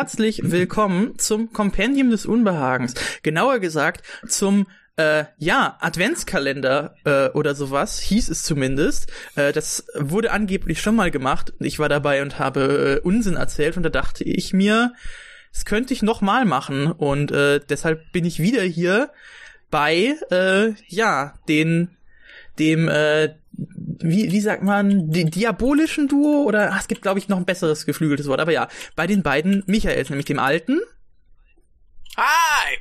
herzlich willkommen zum Kompendium des Unbehagens. Genauer gesagt zum äh, ja, Adventskalender äh, oder sowas, hieß es zumindest. Äh, das wurde angeblich schon mal gemacht. Ich war dabei und habe äh, Unsinn erzählt und da dachte ich mir, das könnte ich noch mal machen und äh, deshalb bin ich wieder hier bei äh, ja den dem äh, wie, wie sagt man, die diabolischen Duo oder ach, es gibt glaube ich noch ein besseres geflügeltes Wort, aber ja, bei den beiden Michaels, nämlich dem alten. Hi!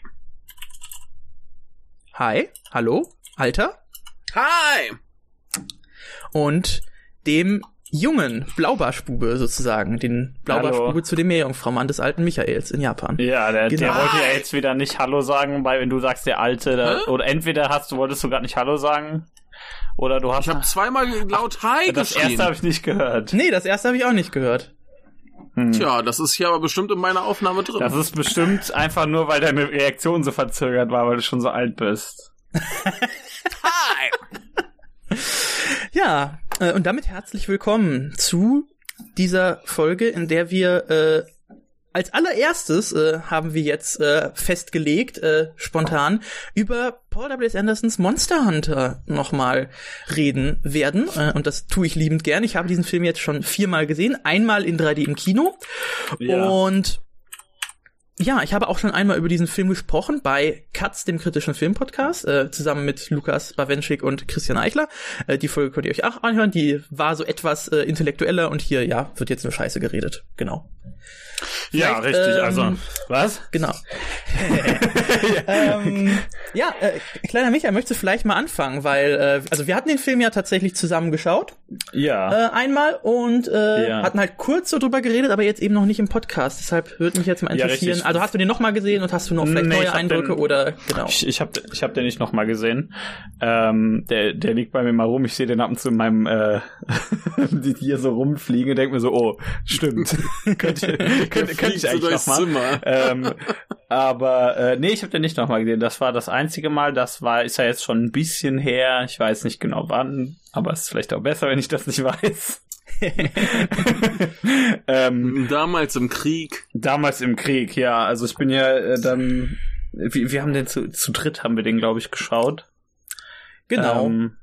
Hi, hallo, Alter. Hi! Und dem jungen Blaubarschbube sozusagen, den Blaubarschbube zu dem Meerjungfraumann des alten Michaels in Japan. Ja, der, Genau. der wollte ja jetzt wieder nicht Hallo sagen, weil wenn du sagst der Alte, da, oder entweder hast du wolltest du gerade nicht Hallo sagen, oder du hast Ich habe zweimal laut Hi das geschrien. erste habe ich nicht gehört. Nee, das erste habe ich auch nicht gehört. Hm. Tja, das ist hier aber bestimmt in meiner Aufnahme drin. Das ist bestimmt einfach nur, weil deine Reaktion so verzögert war, weil du schon so alt bist. Hi! Ja, äh, und damit herzlich willkommen zu dieser Folge, in der wir äh, als allererstes äh, haben wir jetzt äh, festgelegt, äh, spontan, über Paul W.S. Andersons Monster Hunter nochmal reden werden. Äh, und das tue ich liebend gern. Ich habe diesen Film jetzt schon viermal gesehen. Einmal in 3D im Kino. Ja. Und ja, ich habe auch schon einmal über diesen Film gesprochen bei Katz, dem kritischen Filmpodcast, äh, zusammen mit Lukas Bawenschik und Christian Eichler. Äh, die Folge könnt ihr euch auch anhören. Die war so etwas äh, intellektueller und hier, ja, wird jetzt nur Scheiße geredet. Genau. ja, vielleicht, richtig. ähm, also, was? Genau. ähm, ja, äh, kleiner Michael, möchtest du vielleicht mal anfangen, weil, äh, also wir hatten den Film ja tatsächlich zusammen geschaut, Ja. äh, einmal und äh, Ja. hatten halt kurz so drüber geredet, aber jetzt eben noch nicht im Podcast. Deshalb würde mich jetzt mal Ja, interessieren. richtig. Also hast du den noch mal gesehen und hast du noch vielleicht Nee, ich neue Eindrücke den- oder genau? Ich, ich habe ich hab den nicht noch mal gesehen. Ähm, der, der liegt bei mir mal rum. Ich sehe den ab und zu in meinem äh, die hier so rumfliegen und denke mir so, oh, stimmt. könnte, könnte, könnte fliegt ich eigentlich durchs noch mal. Zimmer. ähm, aber äh, nee, ich habe den nicht noch mal gesehen. Das war das einzige Mal. Das war ist ja jetzt schon ein bisschen her. Ich weiß nicht genau wann, aber es ist vielleicht auch besser, wenn ich das nicht weiß. ähm, Damals im Krieg. Damals im Krieg, ja. Also ich bin ja äh, dann. Wir, wir haben den zu, zu dritt haben wir den, glaube ich, geschaut. Genau. Ähm,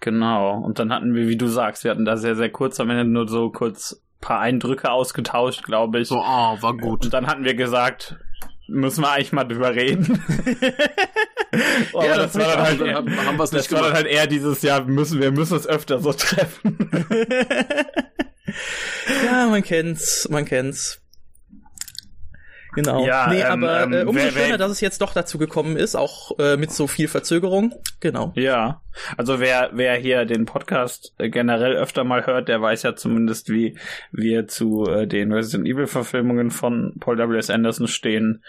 genau. Und dann hatten wir, wie du sagst, wir hatten da sehr, sehr kurz am Ende nur so kurz paar Eindrücke ausgetauscht, glaube ich. So, oh, war gut. Und dann hatten wir gesagt, müssen wir eigentlich mal drüber reden. Ja, das das war dann halt, eher, haben, haben es das war dann halt eher dieses Jahr, müssen wir müssen uns öfter so treffen. ja, man kennt's, man kennt's. Genau. Ja, nee, ähm, aber ähm, äh, umso wer- schöner, wer- dass es jetzt doch dazu gekommen ist, auch äh, mit so viel Verzögerung. Genau. Ja, also wer wer hier den Podcast äh, generell öfter mal hört, der weiß ja zumindest, wie wir zu äh, den Resident Evil Verfilmungen von Paul W. S. Anderson stehen.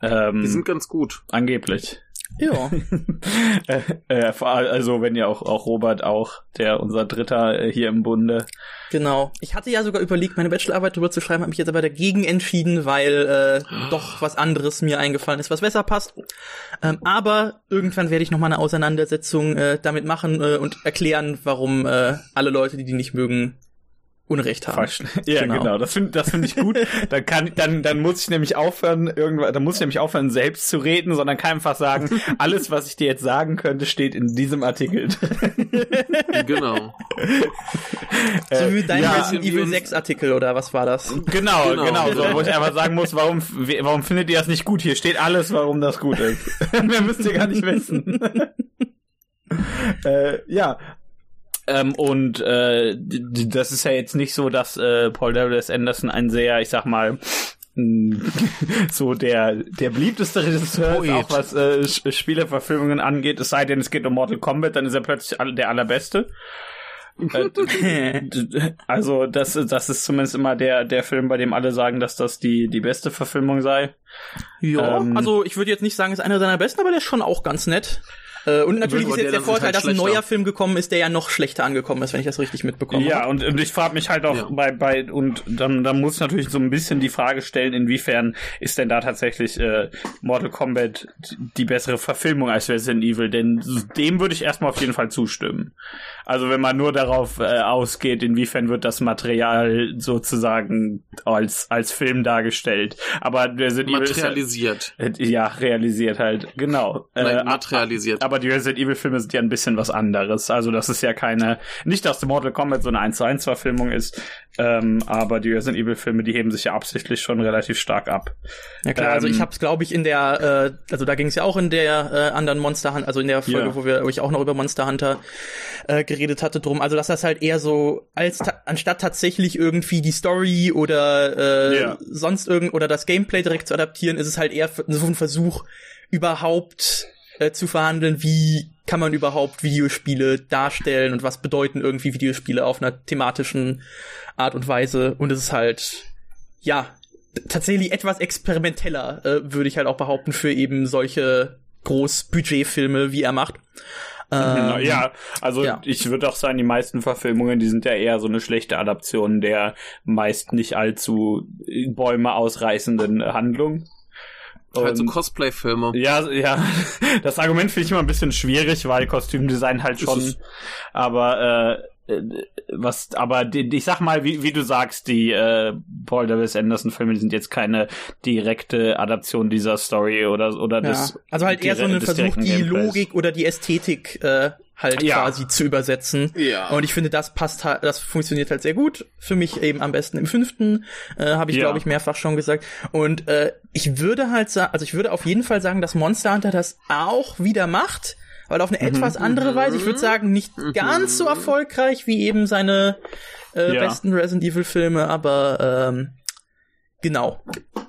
Ähm, Die sind ganz gut. angeblich. Ja. äh, äh, also wenn ja auch auch Robert auch, der unser Dritter äh, hier im Bunde. Genau. Ich hatte ja sogar überlegt, meine Bachelorarbeit drüber zu schreiben, habe mich jetzt aber dagegen entschieden, weil äh, doch was anderes mir eingefallen ist, was besser passt. Ähm, aber irgendwann werde ich noch mal eine Auseinandersetzung äh, damit machen äh, und erklären, warum äh, alle Leute, die die nicht mögen, Unrecht haben. Falsch. Ja, Genau. genau. Das finde das finde ich gut. dann kann dann dann muss ich nämlich aufhören irgendwann dann muss ich nämlich aufhören selbst zu reden, sondern kann einfach sagen, alles was ich dir jetzt sagen könnte, steht in diesem Artikel. drin. Genau. So wie deinem ja, Evil uns- 6 Artikel oder was war das? Genau, Genau, genau, so, wo ich einfach sagen muss, warum, warum findet ihr das nicht gut? Hier steht alles, warum das gut ist. Mehr müsst ihr gar nicht wissen. äh, ja. Ähm, und äh, das ist ja jetzt nicht so, dass äh, Paul W.S. Anderson ein sehr, ich sag mal, so der der beliebteste Regisseur ist, auch was äh, Spieleverfilmungen angeht. Es sei denn, es geht um Mortal Kombat, dann ist er plötzlich der allerbeste. Äh, also das, das ist zumindest immer der, der Film, bei dem alle sagen, dass das die, die beste Verfilmung sei. Ja, Ähm, also ich würde jetzt nicht sagen, es ist einer seiner besten, aber der ist schon auch ganz nett. Äh, und natürlich ist jetzt der Vorteil, halt dass ein neuer Film gekommen ist, der ja noch schlechter angekommen ist, wenn ich das richtig mitbekommen Ja, und, und ich frage mich halt auch Ja. bei, bei, und dann, dann muss ich natürlich so ein bisschen die Frage stellen, inwiefern ist denn da tatsächlich äh, Mortal Kombat die bessere Verfilmung als Resident Evil, denn dem würde ich erstmal auf jeden Fall zustimmen. Also wenn man nur darauf äh, ausgeht, inwiefern wird das Material sozusagen als, als Film dargestellt. Aber Resident Evil ist ja, Materialisiert. äh, ja, realisiert halt, genau. Nein, Äh, materialisiert. aber die Resident Evil Filme sind ja ein bisschen was anderes. Also das ist ja keine, nicht dass Mortal Kombat so eine 1 zu 1 Verfilmung ist, ähm, aber die Resident Evil Filme, die heben sich ja absichtlich schon relativ stark ab. Ja klar, also Ähm, ich habe es, glaube ich, in der, äh, also da ging es ja auch in der äh, anderen Monster Hunter, also in der Folge, Ja. wo wir, wo ich auch noch über Monster Hunter äh, geredet hatte, drum. Also dass das halt eher so als ta anstatt tatsächlich irgendwie die Story oder äh, Ja. sonst irgend oder das Gameplay direkt zu adaptieren, ist es halt eher so ein Versuch überhaupt äh, zu verhandeln, wie kann man überhaupt Videospiele darstellen und was bedeuten irgendwie Videospiele auf einer thematischen Art und Weise. Und es ist halt, ja, tatsächlich etwas experimenteller, äh, würde ich halt auch behaupten, für eben solche Großbudgetfilme, wie er macht. Ähm, ja, also ja. ich würde auch sagen, die meisten Verfilmungen, die sind ja eher so eine schlechte Adaption der meist nicht allzu Bäume ausreißenden Handlung. Halt so Cosplay-Filme. Ja, ja. Das Argument finde ich immer ein bisschen schwierig, weil Kostümdesign halt schon. Aber äh, äh, was, aber die, ich sag mal, wie, wie du sagst, die äh, Paul W.S. Anderson Filme, die sind jetzt keine direkte Adaption dieser Story oder oder Ja. des. Also halt eher so dire- ein des Versuch, die Gameplays. Logik oder die Ästhetik äh, halt Ja. quasi zu übersetzen. Ja. Und ich finde, das passt halt, das funktioniert halt sehr gut. Für mich eben am besten im fünften, äh, habe ich Ja. glaube ich mehrfach schon gesagt. Und äh, ich würde halt sagen, also ich würde auf jeden Fall sagen, dass Monster Hunter das auch wieder macht, weil auf eine Mhm. etwas andere Weise. Ich würde sagen, nicht ganz so erfolgreich wie eben seine äh, Ja. besten Resident Evil Filme, aber ähm, genau.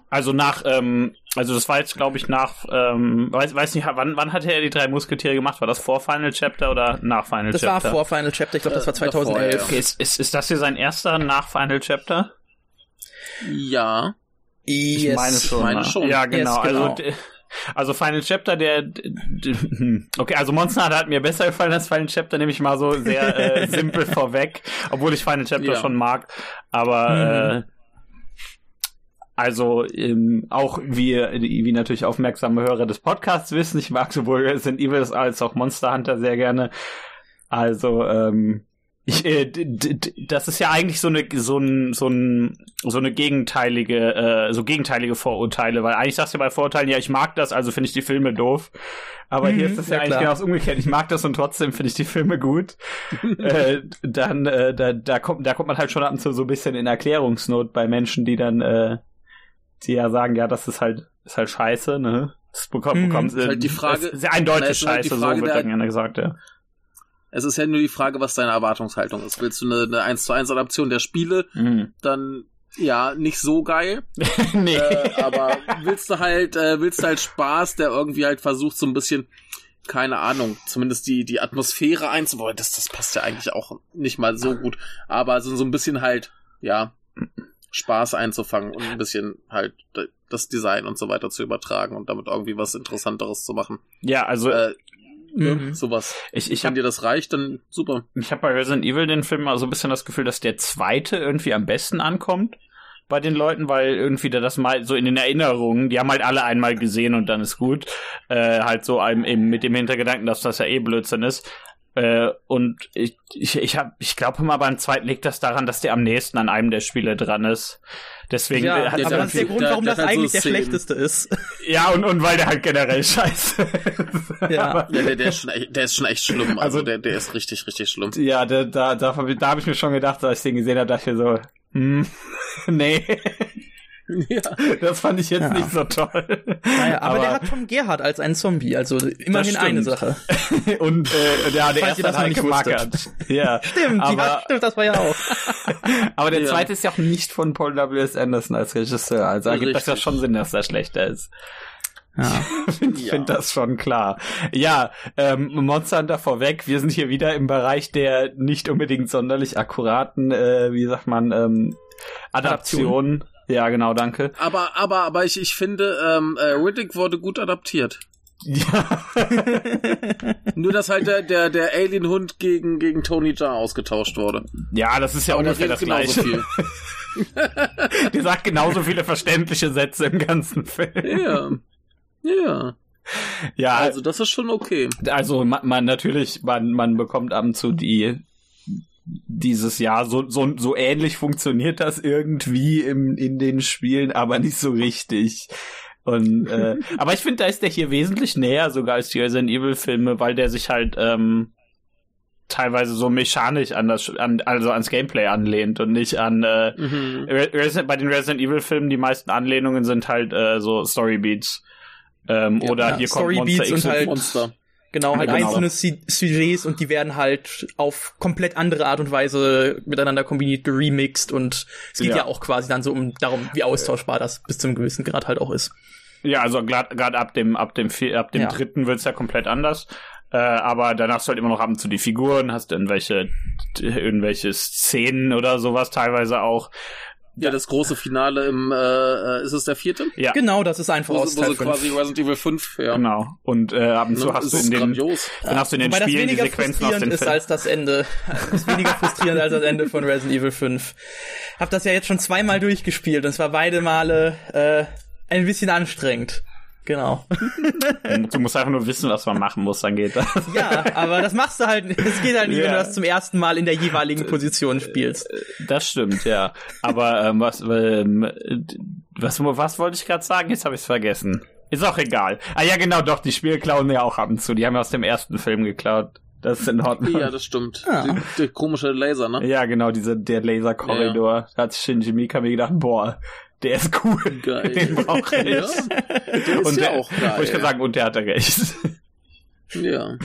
Also nach, ähm, also das war jetzt, glaube ich, nach, ähm, weiß, weiß nicht, wann, wann hatte er die drei Musketiere gemacht? War das vor Final Chapter oder nach Final Das war Chapter? vor Final Chapter, ich glaube, das war Äh, davor, 2011. ja. Okay, ist, ist, ist das hier sein erster nach Final Chapter? Ja. Ich Yes. meine schon. meine ne? schon. Ja, genau. Yes, genau. Also, d- also Final Chapter, der, hm. okay, also Monster Hunter hat mir besser gefallen als Final Chapter, nehme ich mal so sehr äh, simpel vorweg, obwohl ich Final Chapter Ja. schon mag, aber äh, also ähm, auch wie, wie natürlich aufmerksame Hörer des Podcasts wissen, ich mag sowohl Resident Evil als auch Monster Hunter sehr gerne. Also ähm, ich, äh, das ist ja eigentlich so eine so ein so ein so eine gegenteilige äh, so gegenteilige Vorurteile, weil eigentlich sagst du ja bei Vorurteilen ja ich mag das, also finde ich die Filme doof. Aber hier Mhm, ist das ja, ja, eigentlich klar. genau das umgekehrt. Ich mag das und trotzdem finde ich die Filme gut. äh, dann äh, da da kommt da kommt man halt schon ab und zu so ein bisschen in Erklärungsnot bei Menschen, die dann äh, die ja sagen, ja, das ist halt ist halt scheiße, ne? Das bekommt, Mhm. bekommt Ist halt die Frage- ist sehr eindeutig halt scheiße, Frage so wird dann gerne gesagt, ja. Es ist ja nur die Frage, was deine Erwartungshaltung ist. Willst du eine, eine 1 zu 1 Adaption der Spiele, Mhm. dann ja, nicht so geil. nee. äh, aber willst du halt, äh, willst du halt Spaß, der irgendwie halt versucht, so ein bisschen, keine Ahnung, zumindest die, die Atmosphäre einzubauen. Das, das passt ja eigentlich auch nicht mal so gut. Aber so, so ein bisschen halt, ja, Spaß einzufangen und ein bisschen halt das Design und so weiter zu übertragen und damit irgendwie was Interessanteres zu machen. ja, also Äh, Mhm. sowas. ich, ich Wenn habe dir das reicht, dann super. ich hab bei Resident Evil den Film mal so ein bisschen das Gefühl, dass der zweite irgendwie am besten ankommt bei den Leuten, weil irgendwie da das mal so in den Erinnerungen, die haben halt alle einmal gesehen und dann ist gut, äh, halt so einem eben mit dem Hintergedanken, dass das ja eh Blödsinn ist. Äh, und ich, ich, ich, hab, ich glaube immer beim zweiten liegt das daran, dass der am nächsten an einem der Spiele dran ist. Deswegen Ja, hat aber der- das ist der Grund, der- warum der das so eigentlich der Szenen. schlechteste ist. ja und, und weil der halt generell scheiße ist. Ja. Aber- Ja, der, der, ist schon, echt- der ist schon echt schlimm. Also, Also- der, der ist richtig, richtig schlimm. Ja, da, da, da, hab ich- da habe ich mir schon gedacht, als ich den gesehen habe, dachte ich mir so, hm, nee, Ja. das fand ich jetzt Ja. nicht so toll. Naja, aber, der hat Tom Gerhardt als ein Zombie, also immerhin eine Sache. und äh, der, der erste das hat noch nicht Heike wusstet. Mackert. Ja, Stimmt, die aber, hat, stimmt, das war ja auch. aber der Ja. zweite ist ja auch nicht von Paul W.S. Anderson als Regisseur, also ergibt das ja schon Sinn, dass der schlechter ist. Ja. Ich Ja. finde das schon klar. Ja, ähm, Monster Hunter vorweg, wir sind hier wieder im Bereich der nicht unbedingt sonderlich akkuraten, äh, wie sagt man, ähm, Adaptionen. Ja, genau, danke. Aber, aber, aber ich, ich finde, ähm, äh, Riddick wurde gut adaptiert. Ja. Nur, dass halt der, der, der Alien-Hund gegen, gegen Tony Jaa ausgetauscht wurde. ja, das ist ja der ungefähr das Gleiche. viel. Die sagt genauso viele verständliche Sätze im ganzen Film. Ja. Ja. Ja, Also, das ist schon okay. also man, man natürlich, man, man bekommt ab und zu die dieses Jahr so, so, so ähnlich funktioniert das irgendwie im, in den Spielen, aber nicht so richtig. Und äh, aber ich finde, da ist der hier wesentlich näher sogar als die Resident Evil Filme, weil der sich halt ähm, teilweise so mechanisch an das, an, also ans Gameplay anlehnt und nicht an äh, Mhm. Re Resident, bei den Resident Evil Filmen die meisten Anlehnungen sind halt äh, so Storybeats. Ähm, Ja, oder ja, hier kommt Storybeats Monster X und halt- Monster. Genau, halt Genau. einzelne Sujets und die werden halt auf komplett andere Art und Weise miteinander kombiniert, geremixed und es geht ja, Ja. auch quasi dann so um darum, wie austauschbar das bis zum gewissen Grad halt auch ist. Ja, also gerade ab dem ab dem ab dem Ja. dritten wird's ja komplett anders. Äh, aber danach hast du halt immer noch ab und zu die Figuren, hast irgendwelche irgendwelche Szenen oder sowas teilweise auch. Ja, das große Finale im, äh, äh, ist es der vierte? Ja, Genau, das ist einfach Wo, aus wo Teil sie quasi 5. Resident Evil 5, ja. genau. Und äh, ab und zu Ne, hast es du in den grandios. dann hast du in den Wobei das Spielen die weniger Sequenzen aus frustrierend den ist als das Ende. Das ist weniger frustrierend als das Ende von Resident Evil 5. Hab das ja jetzt schon zweimal durchgespielt und es war beide Male äh, ein bisschen anstrengend. Genau. Du musst einfach nur wissen, was man machen muss, dann geht das. Ja, aber das machst du halt, es geht halt nicht, wenn Ja. du das zum ersten Mal in der jeweiligen Position spielst. Das stimmt, ja. Aber ähm, was, ähm, was, was wollte ich gerade sagen? Jetzt habe ich es vergessen. Ist auch egal. Ah ja, genau, doch, die Spiele klauen ja auch ab und zu. Die haben ja aus dem ersten Film geklaut. Das ist in Ordnung. Ja, das stimmt. Ja. Der, der komische Laser, ne? Ja, genau, diese, der Laserkorridor. Da hat Shinji Mikami gedacht, boah, der ist cool. Geil. Den brauche ich. Ja, der ist und ja der, auch geil. Wollte ich gerade sagen, und der hatte recht. Ja.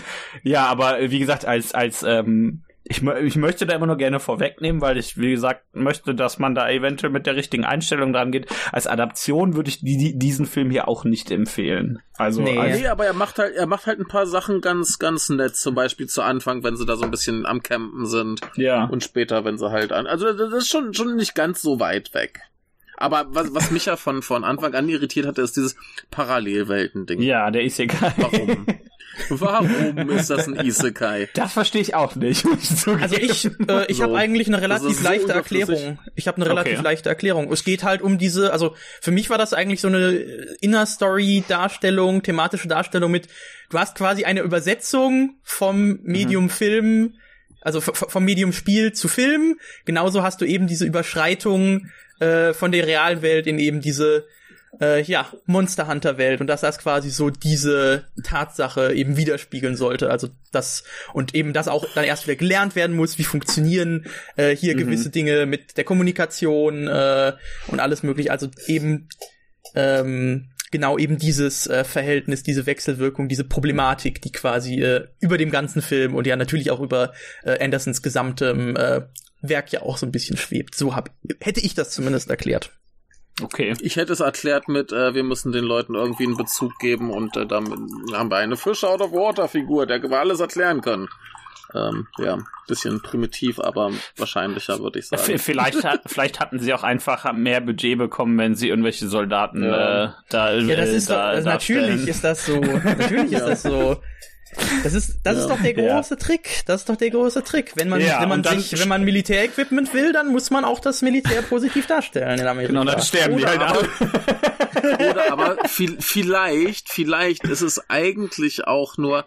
ja, aber äh, wie gesagt, als, als, ähm, ich, ich möchte da immer nur gerne vorwegnehmen, weil ich, wie gesagt, möchte, dass man da eventuell mit der richtigen Einstellung dran geht. Als Adaption würde ich die, die, diesen Film hier auch nicht empfehlen. Also, Nee. als, Nee, aber er macht halt, er macht halt ein paar Sachen ganz, ganz nett. Zum Beispiel zu Anfang, wenn sie da so ein bisschen am Campen sind. ja. Und später, wenn sie halt an. Also das ist schon, schon nicht ganz so weit weg. Aber was, was mich ja von, von Anfang an irritiert hatte, ist dieses Parallelwelten-Ding. Ja, der ist egal. Warum? Warum ist das ein Isekai? Das verstehe ich auch nicht. Also ich, äh, ich So. habe eigentlich eine relativ so leichte. Erklärung. Ich habe eine relativ Okay. leichte Erklärung. Es geht halt um diese, also für mich war das eigentlich so eine Inner Story Darstellung, thematische Darstellung mit. Du hast quasi eine Übersetzung vom Medium Film, also vom Medium Spiel zu Film. Genauso hast du eben diese Überschreitung äh, von der realen Welt in eben diese äh, ja, Monster Hunter Welt und dass das quasi so diese Tatsache eben widerspiegeln sollte. Also das und eben das auch dann erst wieder gelernt werden muss, wie funktionieren äh, hier gewisse Dinge mit der Kommunikation äh, und alles mögliche. Also eben ähm, genau eben dieses äh, Verhältnis, diese Wechselwirkung, diese Problematik, die quasi äh, über dem ganzen Film und ja natürlich auch über äh, Andersons gesamtem äh, Werk ja auch so ein bisschen schwebt. So hab, hätte ich das zumindest erklärt. okay. Ich hätte es erklärt mit, äh, wir müssen den Leuten irgendwie einen Bezug geben und äh, damit haben wir eine Fish out of Water Figur, der wir alles erklären können. Ähm, ja, bisschen primitiv, aber wahrscheinlicher, würde ich sagen. Vielleicht, hat, vielleicht hatten sie auch einfach mehr Budget bekommen, wenn sie irgendwelche Soldaten Ja. äh, da Ja, das äh, ist doch, da, also natürlich ist das so. Natürlich ist Ja. das so. Das ist, das ist Ja. doch der Ja. große Trick. Das ist doch der große Trick. Wenn man, Ja, wenn man sich, wenn man Militärequipment will, dann muss man auch das Militär positiv darstellen in Amerika. Genau, dann sterben die Oder halt aber- alle. Oder aber viel, vielleicht, vielleicht ist es eigentlich auch nur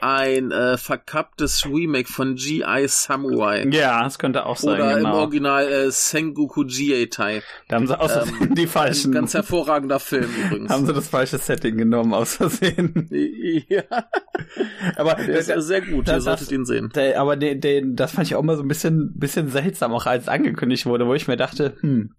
ein äh, verkapptes Remake von G.I. Samurai. Ja, das könnte auch sein, Oder im genau. Original äh, Sengoku Jietai. Da haben sie aus Versehen die falschen, Ganz hervorragender Film übrigens. haben sie das falsche Setting genommen aus Versehen. ja, Aber der ist sehr gut, das- ihr solltet ihn sehen. Der, aber den, den, das fand ich auch mal so ein bisschen, bisschen seltsam, auch als angekündigt wurde, wo ich mir dachte, hm,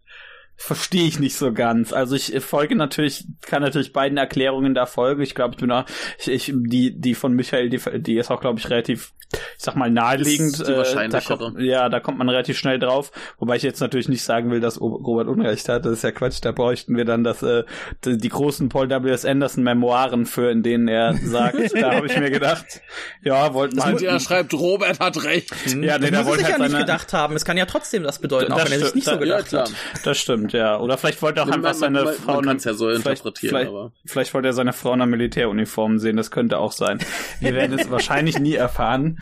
verstehe ich nicht so ganz. Also ich folge natürlich, kann natürlich beiden Erklärungen da folgen. Ich glaube, ich bin auch, ich, ich, die, die von Michael, die, die ist auch, glaube ich, relativ ich sag mal, naheliegend. Ist die äh, da kommt, ja, da kommt man relativ schnell drauf. Wobei ich jetzt natürlich nicht sagen will, dass Robert Unrecht hat. Das ist ja Quatsch. Da bräuchten wir dann das, äh, die, die großen Paul W.S. Anderson Memoiren für, in denen er sagt, da habe ich mir gedacht, ja, wollten wir. Halt, er schreibt, Robert hat recht. Ja, nee, das muss sich halt ja nicht gedacht haben. Es kann ja trotzdem das bedeuten, das auch wenn er sich nicht so gedacht ja, hat. Das stimmt, ja. Oder vielleicht wollte er auch einfach seine man, Frau. Man ja so interpretieren, vielleicht, aber. Vielleicht wollte er seine Frau in einer Militäruniform sehen. Das könnte auch sein. Wir werden es wahrscheinlich nie erfahren.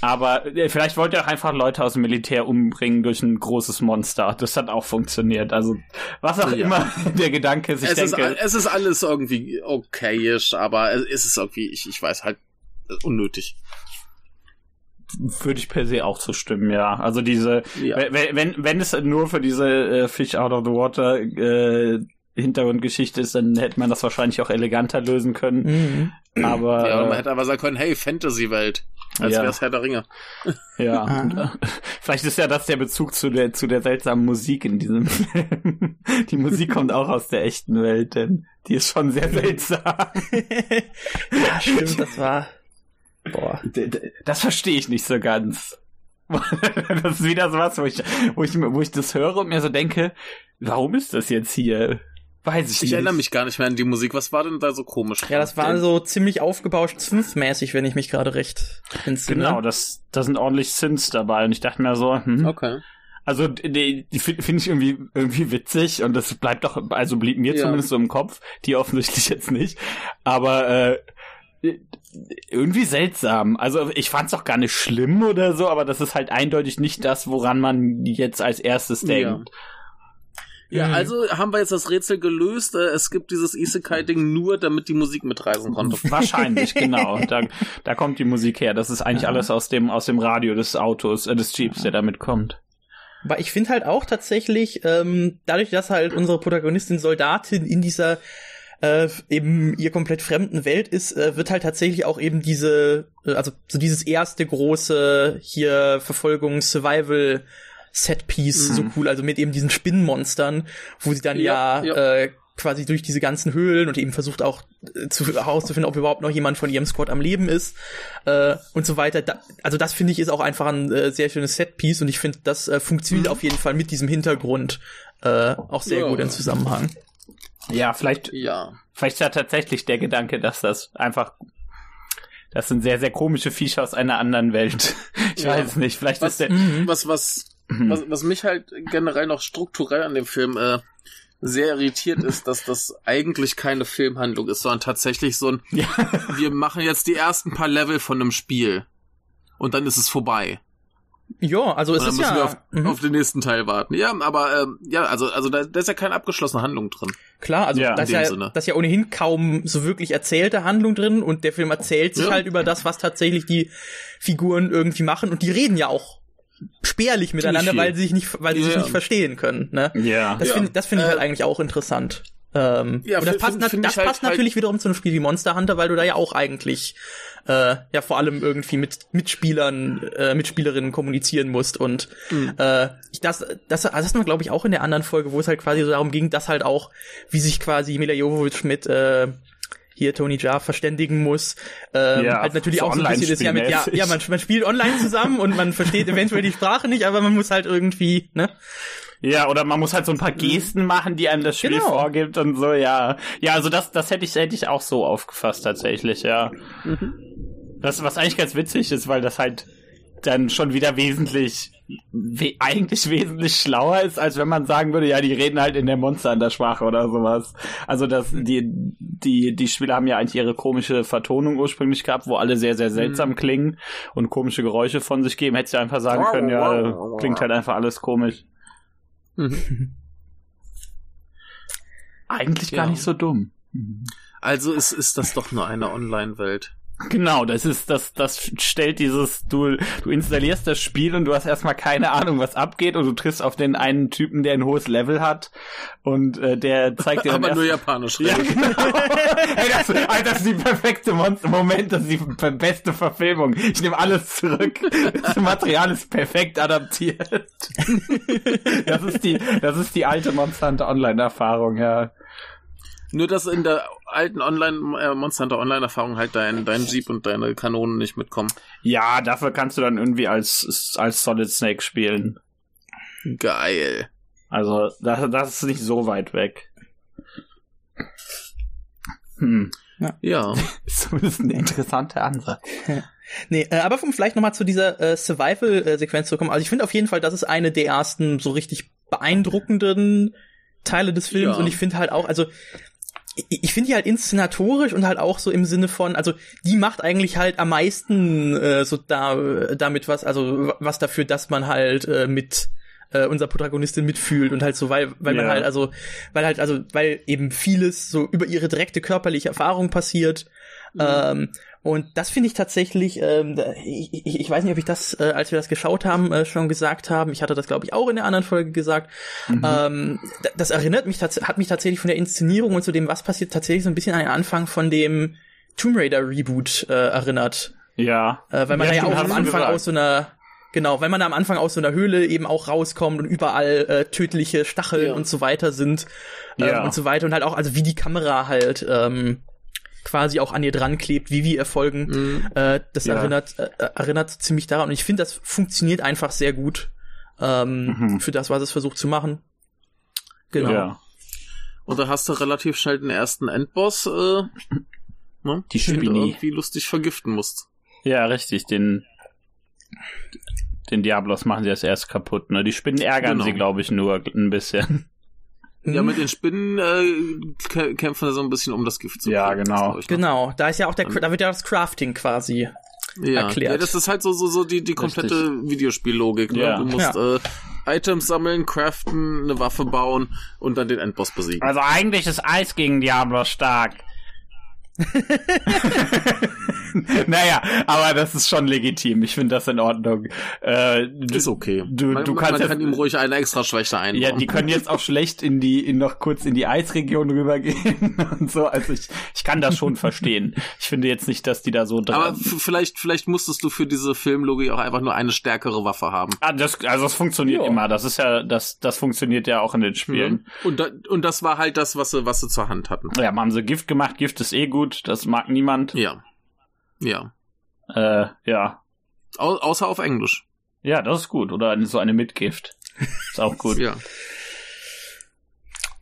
Aber äh, vielleicht wollte er auch einfach Leute aus dem Militär umbringen durch ein großes Monster. Das hat auch funktioniert. Also was auch ja. immer der Gedanke ist. Ich es, denke, ist, es ist alles irgendwie okayisch, aber es ist irgendwie, ich, ich weiß halt, unnötig. Würde ich per se auch zustimmen, ja. Also diese, ja. wenn, wenn, wenn es nur für diese äh, Fish out of the water äh, Hintergrundgeschichte ist, dann hätte man das wahrscheinlich auch eleganter lösen können. Mhm. Aber ja, man hätte aber sagen können, hey, Fantasy-Welt. Als ja. wär's Herr der Ringe. Ja. Und, äh, vielleicht ist ja das der Bezug zu der, zu der seltsamen Musik in diesem Film. Die Musik kommt auch aus der echten Welt, denn die ist schon sehr seltsam. ja, stimmt, das war. Boah. Das verstehe ich nicht so ganz. das ist wieder so was, wo ich, wo ich, wo ich das höre und mir so denke, warum ist das jetzt hier? Weiß ich, ich nicht. Ich erinnere mich gar nicht mehr an die Musik. Was war denn da so komisch? Ja, das war so ziemlich aufgebauscht Synth-mäßig, wenn ich mich gerade recht entsinne. Genau, das, da sind ordentlich Synths dabei und ich dachte mir so, hm, okay. Also die, die finde find ich irgendwie irgendwie witzig und das bleibt doch, also blieb mir ja. zumindest so im Kopf, die offensichtlich jetzt nicht. Aber äh, irgendwie seltsam. Also ich fand's auch gar nicht schlimm oder so, aber das ist halt eindeutig nicht das, woran man jetzt als erstes denkt. Ja. Ja, mhm. also haben wir jetzt das Rätsel gelöst. Äh, es gibt dieses Isekai-Ding nur, damit die Musik mitreisen konnte. Wahrscheinlich, genau. Da, da kommt die Musik her. Das ist eigentlich ja. alles aus dem, aus dem Radio des Autos, äh, des Jeeps, der damit kommt. Aber ich finde halt auch tatsächlich, ähm, dadurch, dass halt unsere Protagonistin Soldatin in dieser äh, eben ihr komplett fremden Welt ist, äh, wird halt tatsächlich auch eben diese, äh, also so dieses erste große hier Verfolgungs-Survival- Setpiece mhm. so cool, also mit eben diesen Spinnenmonstern, wo sie dann ja, ja, ja. Äh, quasi durch diese ganzen Höhlen und eben versucht auch äh, zu herauszufinden, ob überhaupt noch jemand von ihrem Squad am Leben ist äh, und so weiter. Da, also das finde ich ist auch einfach ein äh, sehr schönes Setpiece und ich finde, das äh, funktioniert mhm. auf jeden Fall mit diesem Hintergrund äh, auch sehr ja. gut im Zusammenhang. Ja, vielleicht, ja. vielleicht ist ja tatsächlich der Gedanke, dass das einfach das sind sehr, sehr komische Viecher aus einer anderen Welt. Ich ja. weiß es nicht. Vielleicht was, ist der. Was, was Mhm. Was, was mich halt generell noch strukturell an dem Film äh, sehr irritiert ist, dass das eigentlich keine Filmhandlung ist, sondern tatsächlich so ein, ja. wir machen jetzt die ersten paar Level von einem Spiel und dann ist es vorbei. Ja, also es ist müssen ja wir auf, mhm. auf, den nächsten Teil warten. Ja, aber ähm, ja, also also da, da ist ja keine abgeschlossene Handlung drin. Klar, also ja, da ist ja, Sinne. das ist ja ohnehin kaum so wirklich erzählte Handlung drin und der Film erzählt sich ja. halt über das, was tatsächlich die Figuren irgendwie machen und die reden ja auch spärlich miteinander, weil sie sich nicht, weil sie yeah. sich nicht verstehen können. Ne? Ja. Das ja. finde das finde ich halt äh, eigentlich auch interessant. Ähm, ja, und das passt, find, find das passt halt, natürlich halt wiederum zu einem Spiel wie Monster Hunter, weil du da ja auch eigentlich äh, ja vor allem irgendwie mit Mitspielern, äh, Mitspielerinnen kommunizieren musst und mhm. äh, ich das das das hast man glaube ich auch in der anderen Folge, wo es halt quasi so darum ging, dass halt auch wie sich quasi Mila Jovovich mit äh, hier Tony Jaa verständigen muss. Ähm, ja, halt natürlich auch so ein bisschen ist ja mit, ja, ja man, man spielt online zusammen und man versteht eventuell die Sprache nicht, aber man muss halt irgendwie, ne? Ja, oder man muss halt so ein paar Gesten machen, die einem das Spiel genau. vorgibt und so, ja. Ja, also das, das hätte ich, hätte ich auch so aufgefasst tatsächlich, ja. Mhm. Das, was eigentlich ganz witzig ist, weil das halt dann schon wieder wesentlich we eigentlich wesentlich schlauer ist, als wenn man sagen würde, ja, die reden halt in der Monster an der Sprache oder sowas. Also das, die, die, die Spieler haben ja eigentlich ihre komische Vertonung ursprünglich gehabt, wo alle sehr, sehr seltsam mhm. klingen und komische Geräusche von sich geben. Hättest du einfach sagen können, ja, klingt halt einfach alles komisch. Mhm. eigentlich ja. gar nicht so dumm. Also ist, ist das doch nur eine Online-Welt. Genau, das ist, das, das stellt dieses, du, du installierst das Spiel und du hast erstmal keine Ahnung, was abgeht und du triffst auf den einen Typen, der ein hohes Level hat und äh, der zeigt dir Aber nur japanisch ja, genau. hey, das, Alter, das ist die perfekte Monster Moment, das ist die beste Verfilmung. Ich nehme alles zurück. Das Material ist perfekt adaptiert. das ist die, das ist die alte Monster Hunter Online Erfahrung, ja. Nur, dass in der alten Online, äh, Monster Hunter Online-Erfahrung halt dein, dein Jeep und deine Kanonen nicht mitkommen. Ja, dafür kannst du dann irgendwie als, als Solid Snake spielen. Geil. Also, das, das ist nicht so weit weg. Hm. Ja. Ist zumindest ein interessanter Ansatz. Nee, äh, aber um vielleicht nochmal zu dieser äh, Survival-Sequenz zu kommen. Also ich finde auf jeden Fall, das ist eine der ersten so richtig beeindruckenden Teile des Films Ja. und ich finde halt auch, also ich, finde die halt inszenatorisch und halt auch so im Sinne von, also die macht eigentlich halt am meisten äh, so da damit was, also was dafür, dass man halt äh, mit äh, unserer Protagonistin mitfühlt und halt so, weil, weil man Ja. halt, also, weil halt, also, weil eben vieles so über ihre direkte körperliche Erfahrung passiert. Ähm, und das finde ich tatsächlich, ähm, da- ich, ich, weiß nicht, ob ich das, äh, als wir das geschaut haben, äh, schon gesagt haben. Ich hatte das, glaube ich, auch in der anderen Folge gesagt. Ähm, d- das erinnert mich, tats- hat mich tatsächlich von der Inszenierung und zu dem, was passiert, tatsächlich so ein bisschen an den Anfang von dem Tomb Raider Reboot äh, erinnert. Ja. Äh, weil man ja, ja auch am Anfang gesagt. aus so einer Genau, weil man am Anfang aus so einer Höhle eben auch rauskommt und überall äh, tödliche Stacheln Ja. und so weiter sind ähm, Ja. und so weiter und halt auch, also wie die Kamera halt ähm, quasi auch an ihr dran klebt, wie wir ihr folgen. Mhm. Äh, das Ja. erinnert, äh, erinnert ziemlich daran und ich finde, das funktioniert einfach sehr gut ähm, Mhm. für das, was es versucht zu machen. Genau. Ja. Und da hast du relativ schnell den ersten Endboss, äh, ne? Die den du irgendwie lustig vergiften musst. Ja, richtig. Den, den Diablos machen sie als erst kaputt. Ne? Die Spinnen ärgern Genau. sie, glaube ich, nur ein bisschen. Ja, mit den Spinnen äh, kä- kämpfen sie so ein bisschen um das Gift zu Ja, kriegen, genau. Genau, da ist ja auch der, da wird ja das Crafting quasi. ja. erklärt. Ja, das ist halt so, so, so die, die komplette Videospiellogik. Ne? Ja. Du musst äh, Items sammeln, craften, eine Waffe bauen und dann den Endboss besiegen. Also eigentlich ist Eis gegen Diablos stark. naja, aber das ist schon legitim. Ich finde das in Ordnung. Äh, du, ist okay. Du, man, du man- kannst man jetzt, kann ihm ruhig eine extra Schwäche einbauen. Ja, die können jetzt auch schlecht in die, in noch kurz in die Eisregion rübergehen und so. Also ich, ich kann das schon verstehen. Ich finde jetzt nicht, dass die da so dran. Aber vielleicht, vielleicht musstest du für diese Filmlogik auch einfach nur eine stärkere Waffe haben. Ah, das, also das funktioniert Ja. immer. Das ist ja, das, das funktioniert ja auch in den Spielen. Und, da, und das war halt das, was sie, was sie zur Hand hatten. Ja, haben sie Gift gemacht. Gift ist eh gut. Das mag niemand. Ja. Ja. Äh, ja. Au außer auf Englisch. Ja, das ist gut. Oder eine- so eine Mitgift. Ist auch gut. Ja.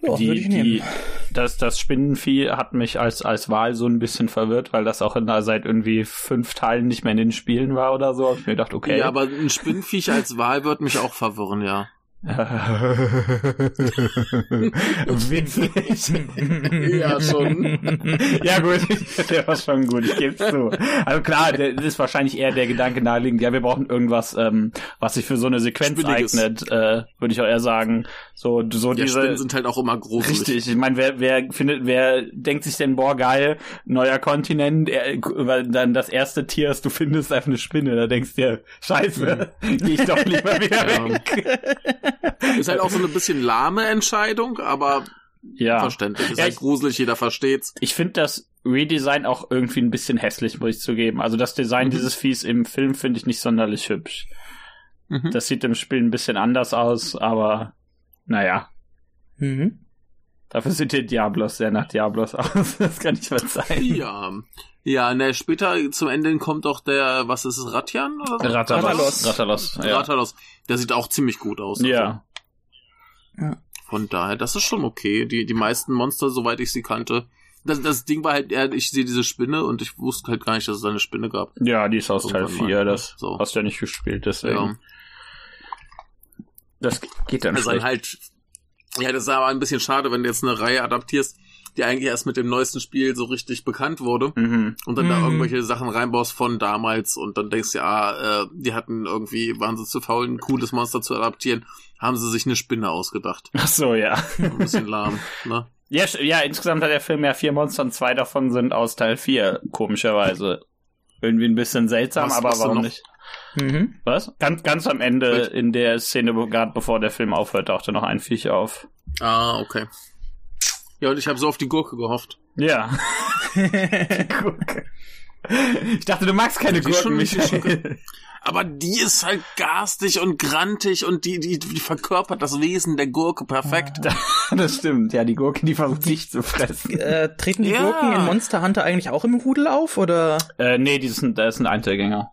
Ja, die, würde ich die, nehmen. das, das Spinnenvieh hat mich als, als Wahl so ein bisschen verwirrt, weil das auch in, der- seit irgendwie fünf Teilen nicht mehr in den Spielen war oder so. Hab ich mir gedacht, okay. Ja, aber ein Spinnenviech als Wahl wird mich auch verwirren, ja. Witzig. Ja, schon. ja, gut, der war schon gut, ich gebe zu. Also klar, das ist wahrscheinlich eher der Gedanke naheliegend, ja, wir brauchen irgendwas, ähm, was sich für so eine Sequenz Spinniges. eignet, äh, würde ich auch eher sagen. So, so Ja, diese. Spinnen sind halt auch immer gruselig. Richtig, ich meine, wer, wer findet, wer denkt sich denn, boah, geil, neuer Kontinent, er, weil dann das erste Tier, das du findest, ist einfach eine Spinne, da denkst du dir, scheiße, geh ich doch lieber wieder Ja. weg. Ist halt auch so eine bisschen lahme Entscheidung, aber Ja. verständlich. Ist Ja, halt gruselig, jeder versteht's. Ich finde das Redesign auch irgendwie ein bisschen hässlich, muss ich zugeben. Also das Design Mhm. dieses Viehs im Film finde ich nicht sonderlich hübsch. Mhm. Das sieht im Spiel ein bisschen anders aus, aber naja. Mhm. Dafür sieht der Diablos sehr nach Diablos aus. Das kann ich verzeihen. Ja. Ja, ne, später zum Ende kommt auch der, was ist es, Ratjan? Oder so? Rathalos. Rathalos. Ja. Rathalos. Der sieht auch ziemlich gut aus. Also ja. Von daher, das ist schon okay. Die, die meisten Monster, soweit ich sie kannte. Das, das Ding war halt, eher, ich sehe diese Spinne und ich wusste halt gar nicht, dass es eine Spinne gab. Ja, die ist aus Teil Irgendwann 4. mal. Das So. hast du ja nicht gespielt, deswegen. Ja. Das geht dann Also dann schlecht. halt, ja, das ist aber ein bisschen schade, wenn du jetzt eine Reihe adaptierst, die eigentlich erst mit dem neuesten Spiel so richtig bekannt wurde Mhm. und dann da Mhm. irgendwelche Sachen reinbaust von damals und dann denkst du, ja, äh, die hatten irgendwie, waren sie zu faul, ein cooles Monster zu adaptieren, haben sie sich eine Spinne ausgedacht. Ach so, ja. Ein bisschen lahm, ne? Ja, ja, insgesamt hat der Film ja vier Monster und zwei davon sind aus Teil 4, komischerweise. Irgendwie ein bisschen seltsam, Was- aber was warum noch? nicht? Mhm. Was? Ganz, ganz am Ende Welch- in der Szene, gerade bevor der Film aufhört, tauchte noch ein Viech auf. Ah, okay. Ja, und ich habe so auf die Gurke gehofft. Ja. Guck. Ich dachte, du magst keine Die schon- Gurken, die schon- Michael. Aber die ist halt garstig und grantig und die, die, die verkörpert das Wesen der Gurke perfekt. Das stimmt, ja, die Gurke, die versucht dich zu fressen. Äh, treten die Ja. Gurken in Monster Hunter eigentlich auch im Rudel auf, oder? Äh, nee, die sind, das ist ein Einzelgänger.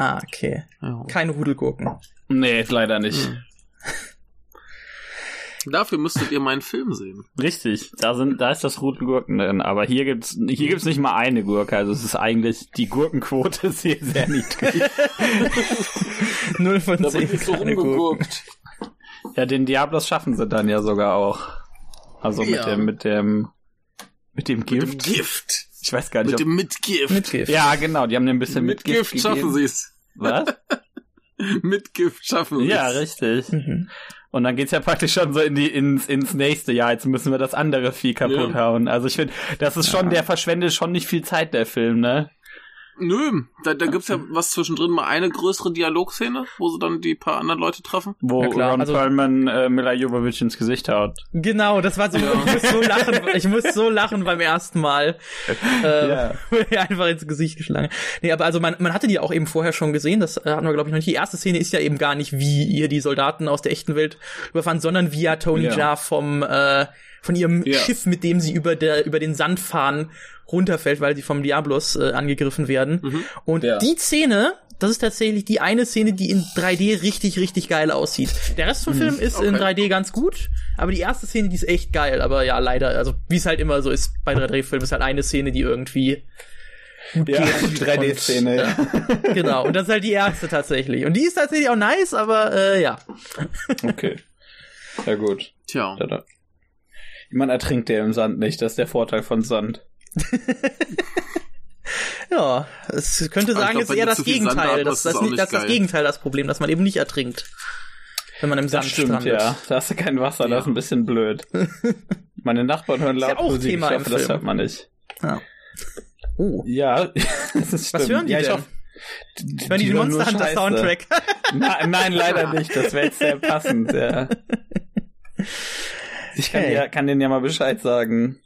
Ah, okay. Ja. Keine Rudelgurken. Nee, leider nicht. Hm. Dafür müsstet ihr meinen Film sehen. Richtig, da sind, da ist das Rudelgurken drin, aber hier gibt's, hier gibt's nicht mal eine Gurke, also es ist eigentlich, die Gurkenquote ist hier sehr niedrig. Null von Da zehn wird so keine Gurken. rumgegurkt. ja, den Diablos schaffen sie dann ja sogar auch. Also mit Ja. dem, mit dem, mit dem Mit dem Gift. Ich weiß gar nicht, Mit ob, dem Mitgift. Mit Gift. ja, genau, die haben den ein bisschen Mit Gift schaffen sie es. Was? Mit Gift schaffen sie Ja, richtig. Mhm. Und dann geht's ja praktisch schon so in die, ins, ins nächste Jahr. Jetzt müssen wir das andere Vieh kaputt Ja. hauen. Also ich finde, das ist schon, der verschwendet schon nicht viel Zeit, der Film, ne? Nö, da, da gibt's ja was zwischendrin, mal eine größere Dialogszene, wo sie dann die paar anderen Leute treffen. Wo Ja, klar, Ron also- Perlman äh, Mila Jovovich ins Gesicht haut. Genau, das war so, ich muss so lachen, ich muss so lachen beim ersten Mal. Äh, Ja. einfach ins Gesicht geschlagen. Nee, aber also man, man hatte die auch eben vorher schon gesehen, das äh, hatten wir glaube ich noch nicht. Die erste Szene ist ja eben gar nicht, wie ihr die Soldaten aus der echten Welt überfahren, sondern wie ja Tony Ja. Jaa vom, äh, von ihrem Ja. Schiff, mit dem sie über der, über den Sand fahren, runterfällt, weil sie vom Diablos äh, angegriffen werden. Mhm. Und Ja. die Szene, das ist tatsächlich die eine Szene, die in 3D richtig, richtig geil aussieht. Der Rest vom Film ist in Mhm. Okay. 3D ganz gut, aber die erste Szene, die ist echt geil. Aber ja, leider, also wie es halt immer so ist bei 3D-Filmen, ist halt eine Szene, die irgendwie gut Ja, geht. die 3D-Szene, ja. Genau, und das ist halt die erste tatsächlich. Und die ist tatsächlich auch nice, aber äh, ja. Okay. Ja gut. Tja. Ja, da- Man ertrinkt ja im Sand nicht, das ist der Vorteil von Sand. Ja, es könnte sagen, glaub, es ist eher das Gegenteil. atmest, Das, ist das, nicht, das das. Gegenteil das Problem, dass man eben nicht ertrinkt. Wenn man im Sand Das stimmt, strandet. ja. Da hast du kein Wasser, Ja. das ist ein bisschen blöd. Meine Nachbarn hören Ist ja laut auch Musik, Thema ich hoffe, das hört man nicht. Ja. Oh. Ja, das ist Was stimmt. hören die ja, ich denn? hoffe, die, Hören die nur Monster Hunter Scheiße. Soundtrack? Nein, nein, leider nicht. Das wäre jetzt sehr passend, ja. Ich kann, Okay. ja, kann denen ja mal Bescheid sagen.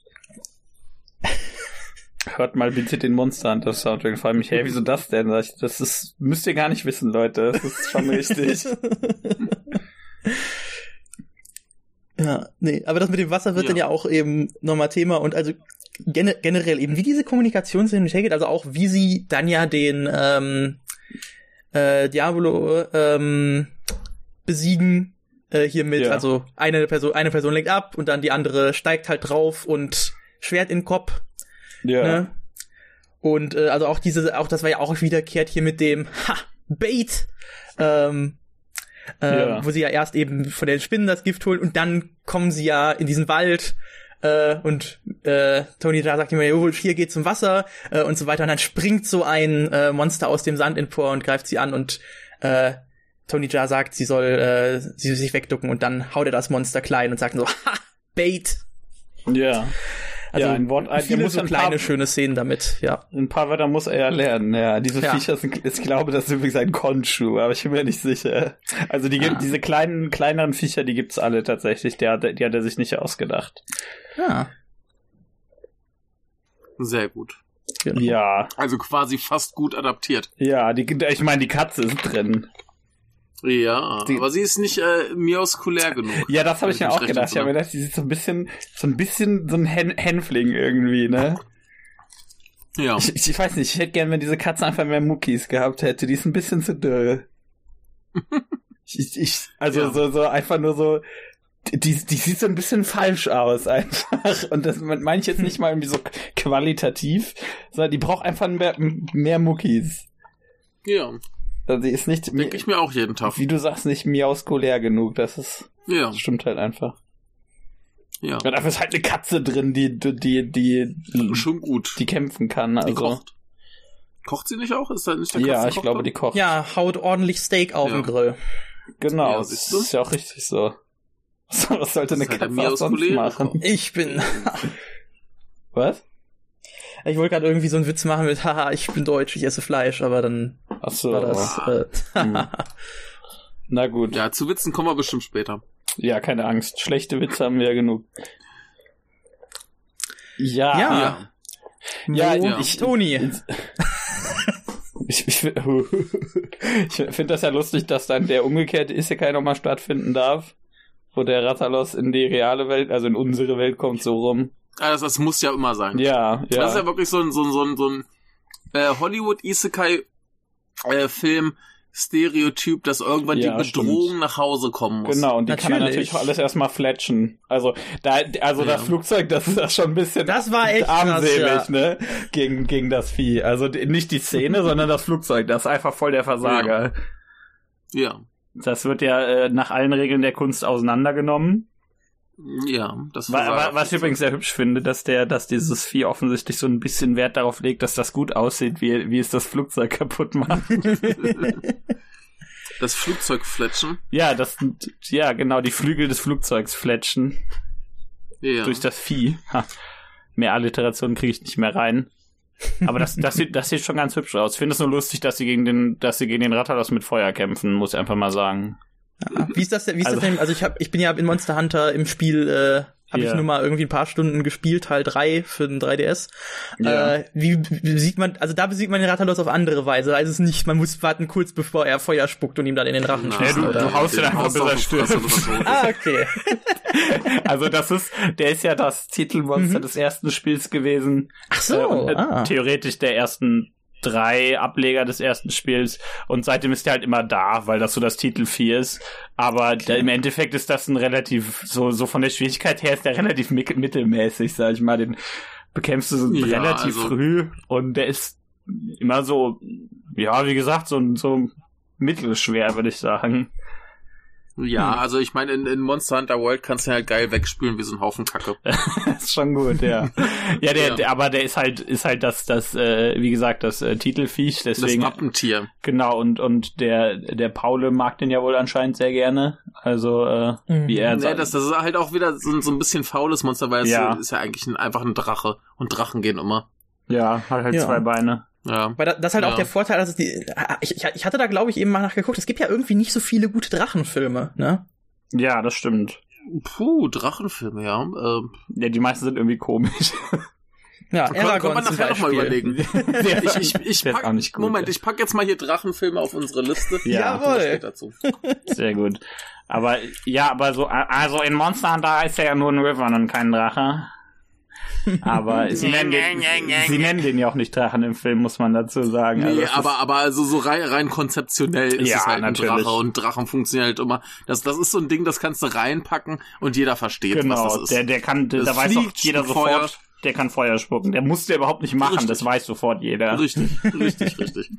Hört mal bitte den Monster Hunter Soundtrack. Allem mich, hey, wieso das denn? Das ist, müsst ihr gar nicht wissen, Leute. Das ist schon richtig. Ja, nee, aber das mit dem Wasser wird Ja. dann ja auch eben nochmal Thema und also gene generell eben, wie diese Kommunikation hin und her geht, also auch wie sie dann ja den ähm, äh, Diablo ähm, besiegen äh, hiermit, Ja. also eine Person, eine Person lenkt ab und dann die andere steigt halt drauf und Schwert in den Kopf. Ja. Ne? Und äh, also auch diese, auch das war ja auch wiederkehrt hier mit dem Ha, Bait, ähm, äh, Ja. wo sie ja erst eben von den Spinnen das Gift holen und dann kommen sie ja in diesen Wald äh, und äh, Tony da sagt immer, jo, hier geht's zum Wasser äh, und so weiter und dann springt so ein äh, Monster aus dem Sand empor und greift sie an und äh, Tony Jaa sagt, sie soll äh, sie soll sich wegducken und dann haut er das Monster klein und sagt so, ha, Bait. Ja. Also ja, ein Wort, der viele muss so ein kleine, paar, schöne Szenen damit, ja. ein paar Wörter muss er ja lernen, ja. Diese Ja. Viecher sind, ich glaube, das ist übrigens ein Konshu, aber ich bin mir nicht sicher. Also die gibt, Ah. diese kleinen, kleineren Viecher, die gibt's alle tatsächlich. Der, hat- die hat er sich nicht ausgedacht. Ja. Sehr gut. Genau. Ja, Also quasi fast gut adaptiert. ja, die, ich meine, die Katze ist drin. Ja, Die- aber sie ist nicht äh, miauskulär genug. Ja, das habe ich mir auch gedacht. Ich habe mir gedacht, die sieht so ein bisschen, so ein bisschen so ein Hän Hänfling irgendwie, ne? Ja. Ich, ich, weiß nicht, ich hätte gern, wenn diese Katze einfach mehr Muckis gehabt hätte. Die ist ein bisschen zu dürr. ich, ich, ich, also Ja. so, so einfach nur so, die, die sieht so ein bisschen falsch aus einfach. Und das meine ich jetzt nicht mal irgendwie so qualitativ, sondern die braucht einfach mehr, mehr Muckis. Ja. Also die ist nicht, Denke ich mir auch jeden Tag. wie du sagst, nicht miauskulär genug. Das ist, Ja. das stimmt halt einfach. Ja. Ja, dafür ist halt eine Katze drin, die, die, die, die, Schon gut. die kämpfen kann. Die Also. kocht. Kocht sie nicht auch? Ist da nicht der Ja, ich glaube, drin? die kocht. Ja, haut ordentlich Steak auf Ja. den Grill. Genau, Ja, das ist ja auch richtig so. Was was sollte eine halt Katze auch sonst machen? Ich bin. Was? Ich wollte gerade irgendwie so einen Witz machen mit, haha, ich bin deutsch, ich esse Fleisch, aber dann Ach so. war das. Äh, Hm. Na gut. Ja. Ja, zu Witzen kommen wir bestimmt später. keine Angst. Schlechte Witze haben wir ja genug. Ja. Ja. Ja. Ja, ja. ich, Toni. Ich, ich, ich finde das ja lustig, dass dann der umgekehrte Isekai nochmal stattfinden darf, wo der Ratalos in die reale Welt, also in unsere Welt kommt, so rum. Ah, das, das muss ja immer sein. Ja, ja. Das ist ja wirklich so ein, so ein, so ein, so ein äh, Hollywood-Isekai-Film. Stereotyp, dass irgendwann Ja, die Bedrohung stimmt. nach Hause kommen muss. Genau, und die kann er Natürlich. natürlich alles erstmal fletschen. Also, da, also das Ja. Flugzeug, das ist ja schon ein bisschen Das war echt krass, armselig, ja. ne? Gegen, gegen das Vieh. Also nicht die Szene, sondern das Flugzeug. Das ist einfach voll der Versager. Ja. Das wird ja äh, nach allen Regeln der Kunst auseinandergenommen. Ja, das Wa- war wa- Was ich übrigens sehr hübsch finde, dass der, dass dieses Vieh offensichtlich so ein bisschen Wert darauf legt, dass das gut aussieht, wie, wie es das Flugzeug kaputt macht. das Flugzeug fletschen. ja, das, ja, genau, die Flügel des Flugzeugs fletschen Ja. durch das Vieh. Ha. Mehr Alliteration kriege ich nicht mehr rein. Aber das, das sieht, das sieht schon ganz hübsch aus. Ich finde es nur lustig, dass sie gegen den, dass sie gegen den Rattalos mit Feuer kämpfen, muss ich einfach mal sagen. Wie ist das denn? Wie ist Also- das denn? Also ich habe, ich bin ja in Monster Hunter im Spiel, äh, habe Ja. ich nur mal irgendwie ein paar Stunden gespielt, Teil 3 für den 3DS. Ja. Äh, wie besiegt man, also da besiegt man den Ratalos auf andere Weise. Also es ist nicht, man muss warten kurz bevor er Feuer spuckt und ihm dann in den Rachen schießt. du- oder? du haust ihn einfach, bis du er stirbt. Ah, okay. Also das ist, der ist ja das Titelmonster des ersten Spiels gewesen. Ach so, Äh, äh, ah. Theoretisch der ersten drei Ableger des ersten Spiels und seitdem ist der halt immer da, weil das so das Titelvieh ist. Aber der, im Endeffekt ist das ein relativ, so, so von der Schwierigkeit her ist der relativ mittelmäßig, sag ich mal. Den bekämpfst du so Ja, relativ also- früh und der ist immer so, ja, wie gesagt, so, so mittelschwer, würde ich sagen. Ja, Hm. also ich meine, in, in Monster Hunter World kannst du ihn halt geil wegspülen wie so ein Haufen Kacke. Das ist schon gut, ja. Ja, der, Ja. Der, aber der ist halt, ist halt das, das, äh, wie gesagt, das äh, Titelviech, Das deswegen. Wappentier. Genau, und, und der, der Paule mag den ja wohl anscheinend sehr gerne. Also, äh, Mhm. wie er Ja, das, das ist halt auch wieder so, so ein bisschen faules Monster, weil es Ja. ist ja eigentlich ein, einfach ein Drache. Und Drachen gehen immer. ja, hat halt Ja. zwei Beine. Ja. Weil da- das ist halt Ja. auch der Vorteil, dass es die, ich, ich ich hatte da glaube ich eben mal nachgeguckt, es gibt ja irgendwie nicht so viele gute Drachenfilme, ne? Ja, das stimmt. Puh, Drachenfilme, ja. Ähm, Ja, die meisten sind irgendwie komisch. Ja, kann, kann man zum nachher nochmal überlegen. Ich, ich, ich pack, auch nicht gut. Moment, ich pack jetzt mal hier Drachenfilme auf unsere Liste. Ja. Jawohl. später zu. Sehr gut. Aber, ja, aber so, also in Monster Hunter ist er ja nur ein Wyvern und kein Drache. Aber sie nennen, den, sie nennen den ja auch nicht Drachen im Film, muss man dazu sagen. Nee, Also aber, aber also so rein, rein konzeptionell ist Ja, es halt natürlich. ein Drache und Drachen funktionieren halt immer. Das, das ist so ein Ding, das kannst du reinpacken und jeder versteht, was Genau, das ist. der, der kann, Das da weiß auch jeder sofort, Feuer. der kann Feuer spucken. Der muss der überhaupt nicht machen, Richtig. das weiß sofort jeder. Richtig, richtig, richtig.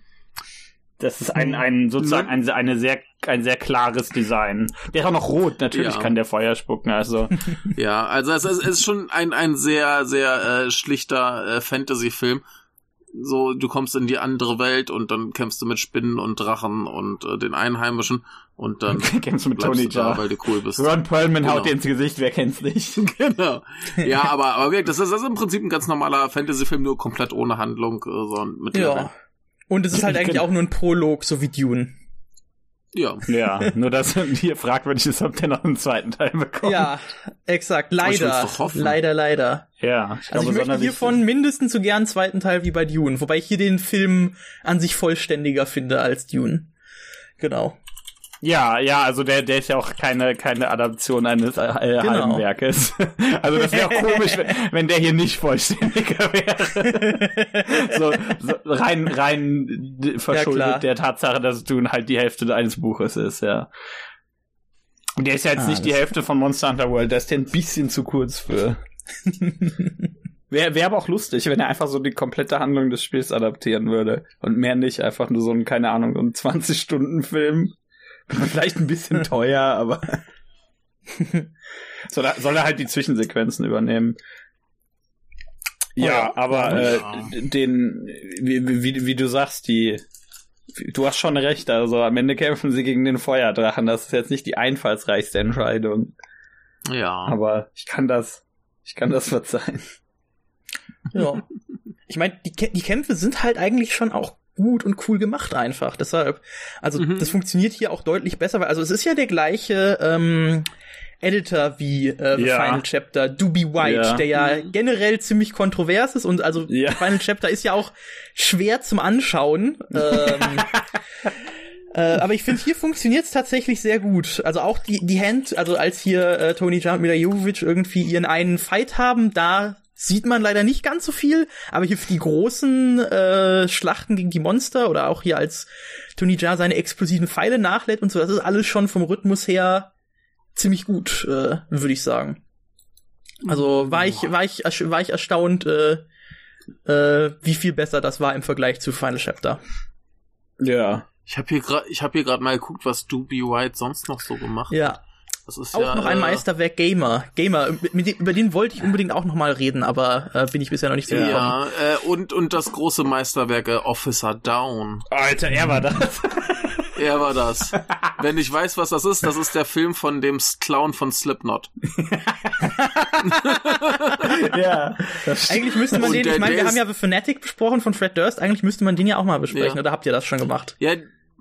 Das ist ein, ein sozusagen ein, eine sehr, ein sehr klares Design. Der ist auch noch rot, natürlich Ja. kann der Feuer spucken, also. Ja, also es, es ist schon ein, ein sehr, sehr äh, schlichter äh, Fantasy-Film. So, du kommst in die andere Welt und dann kämpfst du mit Spinnen und Drachen und äh, den Einheimischen und dann Kennst du mit Tony du da, weil du cool bist. Ron Perlman haut Genau. dir ins Gesicht, wer kennt's nicht? genau. Ja, aber, aber wirklich, das ist, das ist im Prinzip ein ganz normaler Fantasy-Film, nur komplett ohne Handlung, äh, sondern mit. Ja. Und es ist halt Ich eigentlich auch nur ein Prolog, so wie Dune. Ja. ja, nur dass hier fragwürdig ist, ob der noch einen zweiten Teil bekommt. Ja, exakt. Leider. Leider, leider. Ja, ich Also ich möchte hiervon mindestens so gern einen zweiten Teil wie bei Dune, wobei ich hier den Film an sich vollständiger finde als Dune. Genau. Ja, ja, also der, der ist ja auch keine, keine Adaption eines äh, Genau. halben Werkes. Also das wäre auch komisch, wenn, wenn der hier nicht vollständiger wäre. so, so rein, rein verschuldet klar. der Tatsache, dass du halt die Hälfte eines Buches ist, ja. Der ist ja jetzt Ah, nicht die Hälfte von Monster Hunter World, da ist der ein bisschen zu kurz für. Wäre wär aber auch lustig, wenn er einfach so die komplette Handlung des Spiels adaptieren würde. Und mehr nicht, einfach nur so ein, keine Ahnung, so ein 20-Stunden-Film. Vielleicht ein bisschen teuer, aber. soll, er, soll er halt die Zwischensequenzen übernehmen. Ja, Ja. aber äh, Ja. den, wie, wie, wie du sagst, die, du hast schon recht, also am Ende kämpfen sie gegen den Feuerdrachen. Das ist jetzt nicht die einfallsreichste Entscheidung. Ja. Aber ich kann das, ich kann das verzeihen. Ja. Ich meine, die, die Kämpfe sind halt eigentlich schon auch gut und cool gemacht einfach. Deshalb, also Mhm. das funktioniert hier auch deutlich besser, weil also es ist ja der gleiche ähm, Editor wie äh, Ja. Final Chapter, Doobie White, Ja. der ja generell ziemlich kontrovers ist und also Ja. Final Chapter ist ja auch schwer zum Anschauen. ähm, äh, aber ich finde, hier funktioniert es tatsächlich sehr gut. Also auch die, die Hand, also als hier äh, Tony Jaa und Mila Jovovich irgendwie ihren einen Fight haben, da sieht man leider nicht ganz so viel, aber hier für die großen äh, Schlachten gegen die Monster oder auch hier als Tony Jaa seine explosiven Pfeile nachlädt und so, das ist alles schon vom Rhythmus her ziemlich gut, äh, würde ich sagen. Also war ich war ich war ich erstaunt, äh, äh, wie viel besser das war im Vergleich zu Final Chapter. Ja. Ich habe hier gerade, ich habe hier gerade mal geguckt, was Doobie White sonst noch so gemacht. Ja, Das ist auch ja, noch ein äh, Meisterwerk Gamer. Gamer, mit, dem- über den wollte ich unbedingt auch noch mal reden, aber äh, bin ich bisher noch nicht so gekommen. Ja, äh, und und das große Meisterwerk äh, Officer Down. Alter, er war das. Er war das. Wenn ich weiß, was das ist, das ist der Film von dem Clown von Slipknot. ja. Eigentlich müsste man Und den, der- ich meine, wir haben ja The Fanatic besprochen von Fred Durst, eigentlich müsste man den ja auch mal besprechen, Ja. oder habt ihr das schon gemacht? Ja,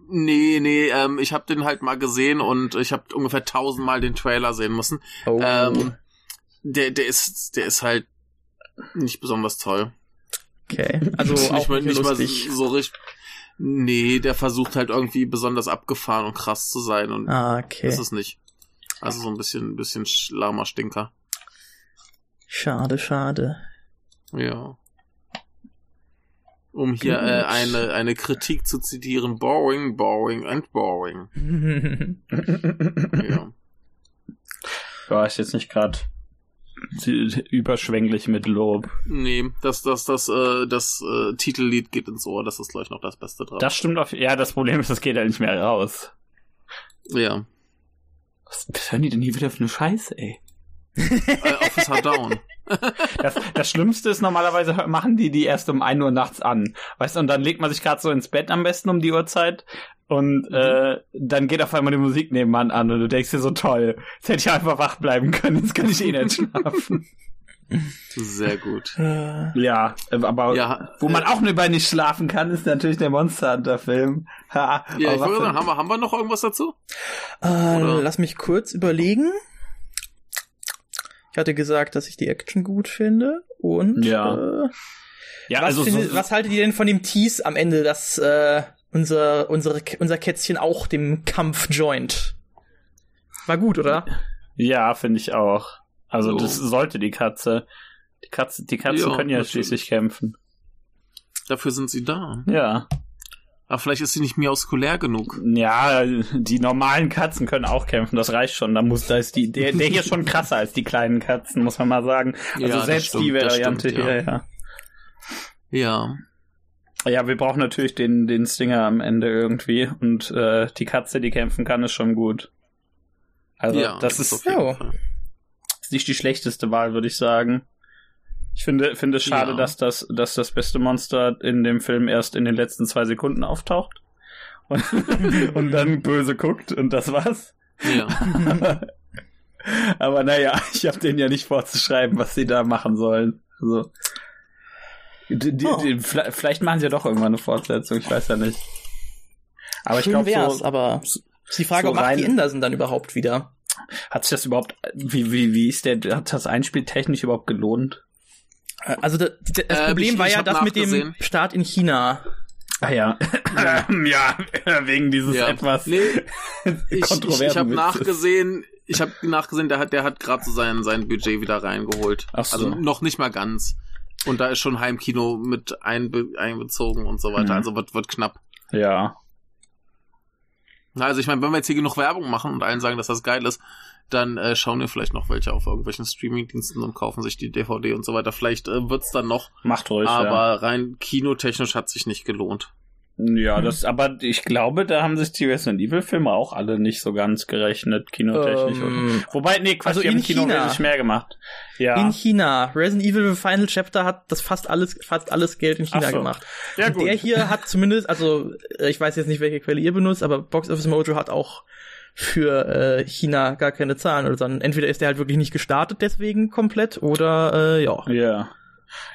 nee, nee, ähm, ich habe den halt mal gesehen und ich habe ungefähr tausendmal den Trailer sehen müssen. Oh. Ähm, der, der ist, der ist halt nicht besonders toll. okay. Also nicht auch mal, nicht nicht mal so richtig. Nee, der versucht halt irgendwie besonders abgefahren und krass zu sein und Ah, okay. ist es nicht. Also so ein bisschen, bisschen sch- lahmer Stinker. Schade, schade. Ja. Um hier äh, eine, eine Kritik zu zitieren, boring, boring and boring. Ja. war ich jetzt nicht gerade überschwänglich mit Lob. Nee, das, das, das, äh, das äh, Titellied geht ins Ohr, das ist gleich noch das Beste dran. Das stimmt auf. Ja, das Problem ist, es geht ja nicht mehr raus. ja. Was, was hören die denn hier wieder für eine Scheiße, ey? Äh, Officer Down. Das, das Schlimmste ist, normalerweise machen die die erst um 1 Uhr nachts an. Weißt du, und dann legt man sich gerade so ins Bett am besten um die Uhrzeit und äh, dann geht auf einmal die Musik nebenan an und du denkst dir so toll, jetzt hätte ich einfach wach bleiben können, jetzt kann ich eh nicht schlafen. Sehr gut. Ja, äh, aber Ja, wo man äh, auch über nicht schlafen kann, ist natürlich der Monster Hunter Film. Ha, Ja, ich würde sagen, haben wir, haben wir noch irgendwas dazu? äh, lass mich kurz überlegen. Ich hatte gesagt, dass ich die Action gut finde und Ja. äh, ja, was, also findet, so, was haltet ihr denn von dem Tease am Ende, dass äh, unser, unsere, unser Kätzchen auch dem Kampf joint? War gut, oder? ja, finde ich auch. Also So. das sollte die Katze. Die Katze, die Katzen Ja, können ja natürlich. schließlich kämpfen. Dafür sind sie da. Ja. Aber vielleicht ist sie nicht miauskulär genug. Ja, die normalen Katzen können auch kämpfen, das reicht schon. Da muss, da ist die, der, der hier schon krasser als die kleinen Katzen, muss man mal sagen. Also Ja, das selbst die stimmt, das Variante stimmt, hier, ja. ja. Ja. Ja, wir brauchen natürlich den, den Stinger am Ende irgendwie. Und äh, die Katze, die kämpfen kann, ist schon gut. Also ja, das ist, ja. Fall. ist nicht die schlechteste Wahl, würde ich sagen. Ich finde, finde es schade, Ja. dass das, dass das beste Monster in dem Film erst in den letzten zwei Sekunden auftaucht. Und, und dann böse guckt und das war's. Ja. Aber naja, ich habe denen ja nicht vorzuschreiben, was sie da machen sollen. Also, die, die, Oh. die, vielleicht machen sie ja doch irgendwann eine Fortsetzung, ich weiß ja nicht. Aber ich Schön glaube, wär's, so, aber ist die Frage, so ob macht die Anderson dann überhaupt wieder? hat sich das überhaupt, wie, wie, wie ist der, hat das Einspiel technisch überhaupt gelohnt? Äh, Also das, das Ähm, Problem ich- war ich ja das mit dem. Start in China. Ah ja. ja, wegen dieses ja. etwas Nee, ich, ich, kontroversen ich habe Witzes. nachgesehen, ich habe nachgesehen, der hat, der hat gerade so sein, sein Budget wieder reingeholt. Ach so. Also noch nicht mal ganz. Und da ist schon Heimkino mit einbe einbezogen und so weiter. Mhm. Also wird, wird knapp. Ja. Na, Also ich meine, wenn wir jetzt hier genug Werbung machen und allen sagen, dass das geil ist, dann äh, schauen wir vielleicht noch welche auf irgendwelchen Streamingdiensten und kaufen sich die DVD und so weiter. Vielleicht äh, wird's dann noch, Macht ruhig, aber rein kinotechnisch hat sich nicht gelohnt. ja. Ja, das, aber ich glaube, da haben sich die Resident Evil Filme auch alle nicht so ganz gerechnet, kinotechnisch. Ähm, oder? Wobei, nee, Quatsch, also die haben in Kino China. wesentlich mehr gemacht. Ja. In China. Resident Evil Final Chapter hat das fast alles, fast alles Geld in China so. gemacht. ja, Und der hier hat zumindest, also äh, ich weiß jetzt nicht, welche Quelle ihr benutzt, aber Box Office Mojo hat auch für äh, China gar keine Zahlen oder sondern entweder ist der halt wirklich nicht gestartet deswegen komplett oder äh, ja. Ja.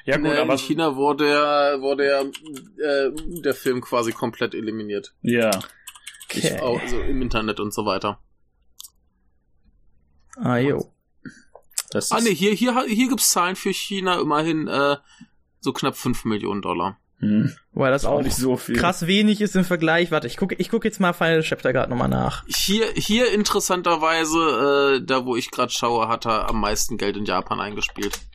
Ja, gut, Äh, aber. in China wurde ja, wurde ja äh, der Film quasi komplett eliminiert. Ja. Okay. Ich, auch, also im Internet und so weiter. Ah, jo. Das Ah nee, hier, hier, hier gibt's Zahlen für China immerhin äh, so knapp 5 Millionen Dollar. Hm, Weil das auch nicht so viel. krass wenig ist im Vergleich. Warte, ich gucke ich guck jetzt mal Final Chapter gerade nochmal nach. Hier, hier interessanterweise, äh, da wo ich gerade schaue, hat er am meisten Geld in Japan eingespielt.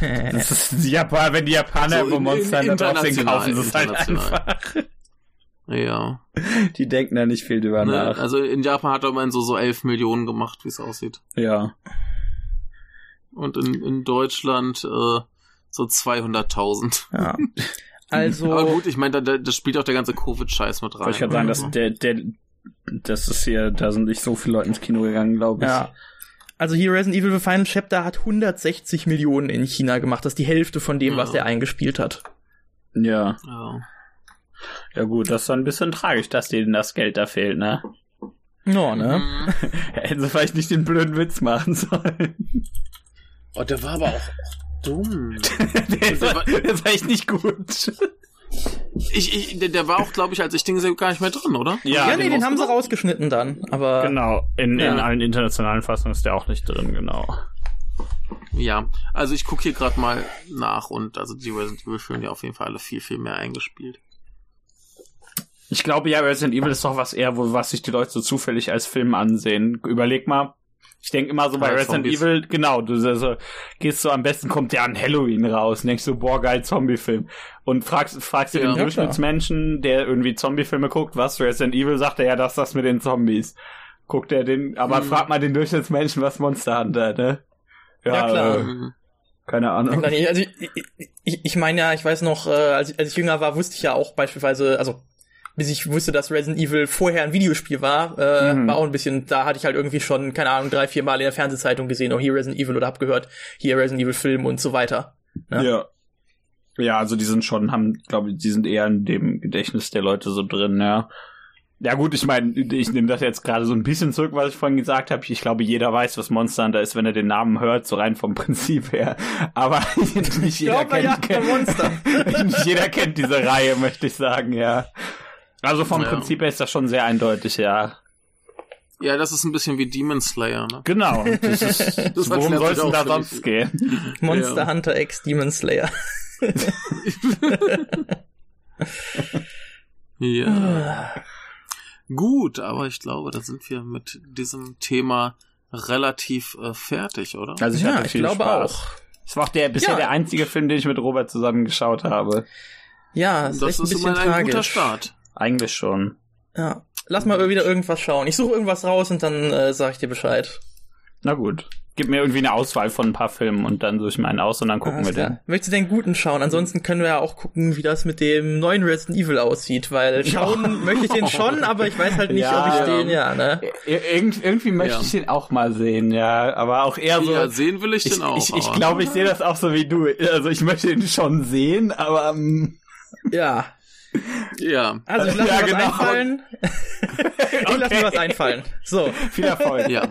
Das ist die Japan, wenn die Japaner So, über in- Monster in- Hunter Drops international, kaufen, das ist halt international. einfach. Ja. Die denken da nicht viel drüber Ne? nach. Also in Japan hat er immerhin so, so 11 Millionen gemacht, wie es aussieht. Ja. Und in, in Deutschland äh, so 200.000. Ja. Also, Aber gut, ich meine, da, da, das spielt auch der ganze Covid-Scheiß mit rein. Wollte ich gerade sagen, dass der, der, das ist hier, da sind nicht so viele Leute ins Kino gegangen, glaube ich. ja. Also hier Resident Evil The Final Chapter hat 160 Millionen in China gemacht. Das ist die Hälfte von dem, was Ja. der eingespielt hat. Ja. Ja. Ja gut, das ist ein bisschen tragisch, dass denen das Geld da fehlt, ne? No, ne? Mhm. Hätten sie vielleicht nicht den blöden Witz machen sollen. Oh, der war aber auch dumm. der, war, der ist echt nicht gut. Ich, ich, der, der war auch, glaube ich, als ich Ding sehe, gar nicht mehr drin, oder? Ja, nee, den haben sie rausgeschnitten dann. Aber Genau. In, in Ja. allen internationalen Fassungen ist der auch nicht drin, genau. Ja, also ich gucke hier gerade mal nach und also die Resident Evil Filme, die auf jeden Fall alle viel, viel mehr eingespielt. Ich glaube ja, Resident Evil ist doch was eher, wo, was sich die Leute so zufällig als Film ansehen. Überleg mal. Ich denke immer so bei Ja, Resident Zombies. Evil, genau, du also, gehst so, am besten kommt ja ein Halloween raus, und denkst so, boah, geil, Zombie-Film. Und fragst, fragst du Ja. den Ja, Durchschnittsmenschen, der irgendwie Zombie-Filme guckt, was Resident Evil, sagt er, ja, das ist das mit den Zombies. Guckt er den, aber Mhm. frag mal den Durchschnittsmenschen, was Monster Hunter, ne? Ja, klar. Äh, Mhm. keine Ahnung. Also ich, ich, ich meine ja, ich weiß noch, äh, als, ich- als ich jünger war, wusste ich ja auch beispielsweise, also bis ich wusste, dass Resident Evil vorher ein Videospiel war, äh, Mhm. war auch ein bisschen, da hatte ich halt irgendwie schon, keine Ahnung, drei, vier Mal in der Fernsehzeitung gesehen, oh hier Resident Evil oder hab gehört, hier Resident Evil Film und so weiter. Ja. Ja. Ja, also die sind schon, haben, glaube ich, die sind eher in dem Gedächtnis der Leute so drin, ja. Ja gut, ich meine, ich nehme das jetzt gerade so ein bisschen zurück, was ich vorhin gesagt habe. Ich glaube, jeder weiß, was Monster Hunter ist, wenn er den Namen hört, so rein vom Prinzip her. Aber nicht jeder Glaub mal, ja, kennt, Monster. nicht jeder kennt diese Reihe, möchte ich sagen, ja. Also vom Ja. Prinzip her ist das schon sehr eindeutig, ja. Ja, das ist ein bisschen wie Demon Slayer, ne? Genau. Das ist, Das worum soll es denn da sonst gehen? Monster Ja. Hunter X Demon Slayer. Ja. Gut, aber ich glaube, da sind wir mit diesem Thema relativ äh, fertig, oder? Also ich ja, hatte ich viel glaube Spaß. auch. Es war auch der, bisher Ja. der einzige Film, den ich mit Robert zusammen geschaut habe. Ja, ist das ein ist bisschen immerhin ein tragisch. guter Start. Eigentlich schon. Ja. Lass mal wieder irgendwas schauen. Ich suche irgendwas raus und dann äh, sag ich dir Bescheid. Na gut. Gib mir irgendwie eine Auswahl von ein paar Filmen und dann suche ich mir einen aus und dann gucken Alles wir klar. den. Möchtest du den guten schauen? Ansonsten können wir ja auch gucken, wie das mit dem neuen Resident Evil aussieht, weil schauen möchte ich den schon, aber ich weiß halt nicht, Ja, ob ich ja. den, ja, ne? Ir irgend, irgendwie möchte Ja. ich den auch mal sehen, ja. Aber auch eher so. ja, sehen will ich, ich den auch. ich, ich aber- glaube, ich sehe das auch so wie du. Also ich möchte ihn schon sehen, aber ähm, Ja. Ja, Also ich lasse Ja, mir was genau. einfallen. ich lasse mir was einfallen. So. viel Erfolg. ja.